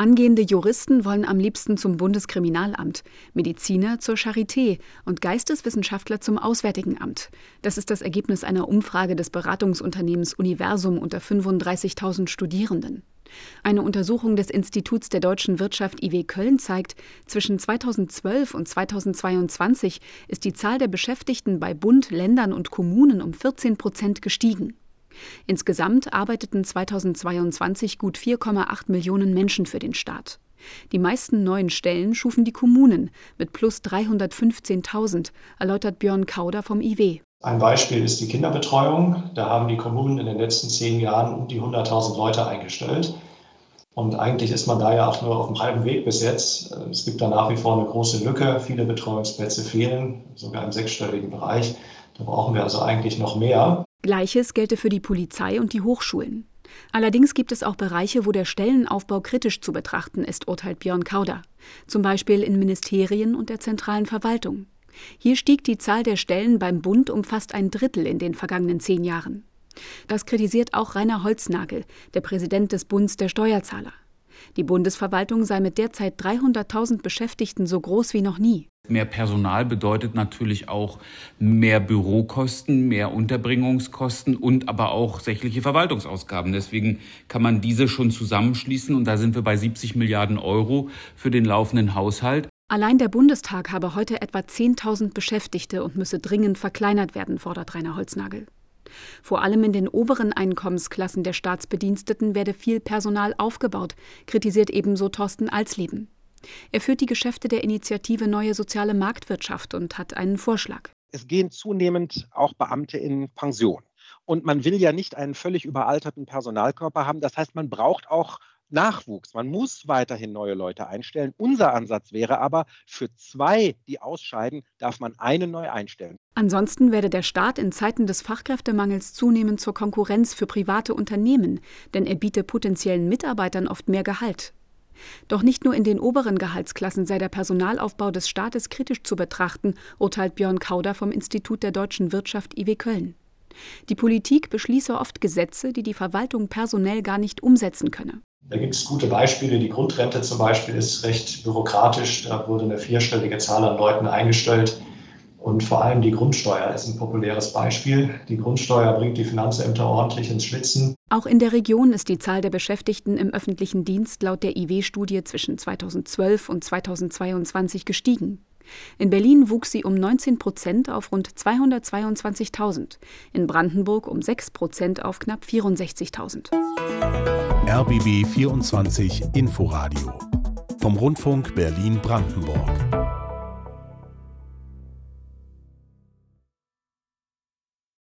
Angehende Juristen wollen am liebsten zum Bundeskriminalamt, Mediziner zur Charité und Geisteswissenschaftler zum Auswärtigen Amt. Das ist das Ergebnis einer Umfrage des Beratungsunternehmens Universum unter 35.000 Studierenden. Eine Untersuchung des Instituts der deutschen Wirtschaft IW Köln zeigt, zwischen 2012 und 2022 ist die Zahl der Beschäftigten bei Bund, Ländern und Kommunen um 14 Prozent gestiegen. Insgesamt arbeiteten 2022 gut 4,8 Millionen Menschen für den Staat. Die meisten neuen Stellen schufen die Kommunen mit plus 315.000, erläutert Björn Kauder vom IW. Ein Beispiel ist die Kinderbetreuung. Da haben die Kommunen in den letzten zehn Jahren um die 100.000 Leute eingestellt. Und eigentlich ist man da ja auch nur auf dem halben Weg bis jetzt. Es gibt da nach wie vor eine große Lücke. Viele Betreuungsplätze fehlen, sogar im sechsstelligen Bereich. Da brauchen wir also eigentlich noch mehr. Gleiches gelte für die Polizei und die Hochschulen. Allerdings gibt es auch Bereiche, wo der Stellenaufbau kritisch zu betrachten ist, urteilt Björn Kauder. Zum Beispiel in Ministerien und der zentralen Verwaltung. Hier stieg die Zahl der Stellen beim Bund um fast ein Drittel in den vergangenen zehn Jahren. Das kritisiert auch Rainer Holznagel, der Präsident des Bundes der Steuerzahler. Die Bundesverwaltung sei mit derzeit 300.000 Beschäftigten so groß wie noch nie. Mehr Personal bedeutet natürlich auch mehr Bürokosten, mehr Unterbringungskosten und aber auch sächliche Verwaltungsausgaben. Deswegen kann man diese schon zusammenschließen und da sind wir bei 70 Milliarden Euro für den laufenden Haushalt. Allein der Bundestag habe heute etwa 10.000 Beschäftigte und müsse dringend verkleinert werden, fordert Rainer Holznagel. Vor allem in den oberen Einkommensklassen der Staatsbediensteten werde viel Personal aufgebaut, kritisiert ebenso Thorsten Alsleben. Er führt die Geschäfte der Initiative Neue Soziale Marktwirtschaft und hat einen Vorschlag. Es gehen zunehmend auch Beamte in Pension. Und man will ja nicht einen völlig überalterten Personalkörper haben. Das heißt, man braucht auch Nachwuchs. Man muss weiterhin neue Leute einstellen. Unser Ansatz wäre aber, für zwei, die ausscheiden, darf man einen neu einstellen. Ansonsten werde der Staat in Zeiten des Fachkräftemangels zunehmend zur Konkurrenz für private Unternehmen, denn er biete potenziellen Mitarbeitern oft mehr Gehalt. Doch nicht nur in den oberen Gehaltsklassen sei der Personalaufbau des Staates kritisch zu betrachten, urteilt Björn Kauder vom Institut der deutschen Wirtschaft IW Köln. Die Politik beschließe oft Gesetze, die die Verwaltung personell gar nicht umsetzen könne. Da gibt es gute Beispiele. Die Grundrente zum Beispiel ist recht bürokratisch. Da wurde eine vierstellige Zahl an Leuten eingestellt. Und vor allem die Grundsteuer ist ein populäres Beispiel. Die Grundsteuer bringt die Finanzämter ordentlich ins Schwitzen. Auch in der Region ist die Zahl der Beschäftigten im öffentlichen Dienst laut der IW-Studie zwischen 2012 und 2022 gestiegen. In Berlin wuchs sie um 19 Prozent auf rund 222.000, in Brandenburg um 6 Prozent auf knapp 64.000. RBB 24 Inforadio vom Rundfunk Berlin-Brandenburg.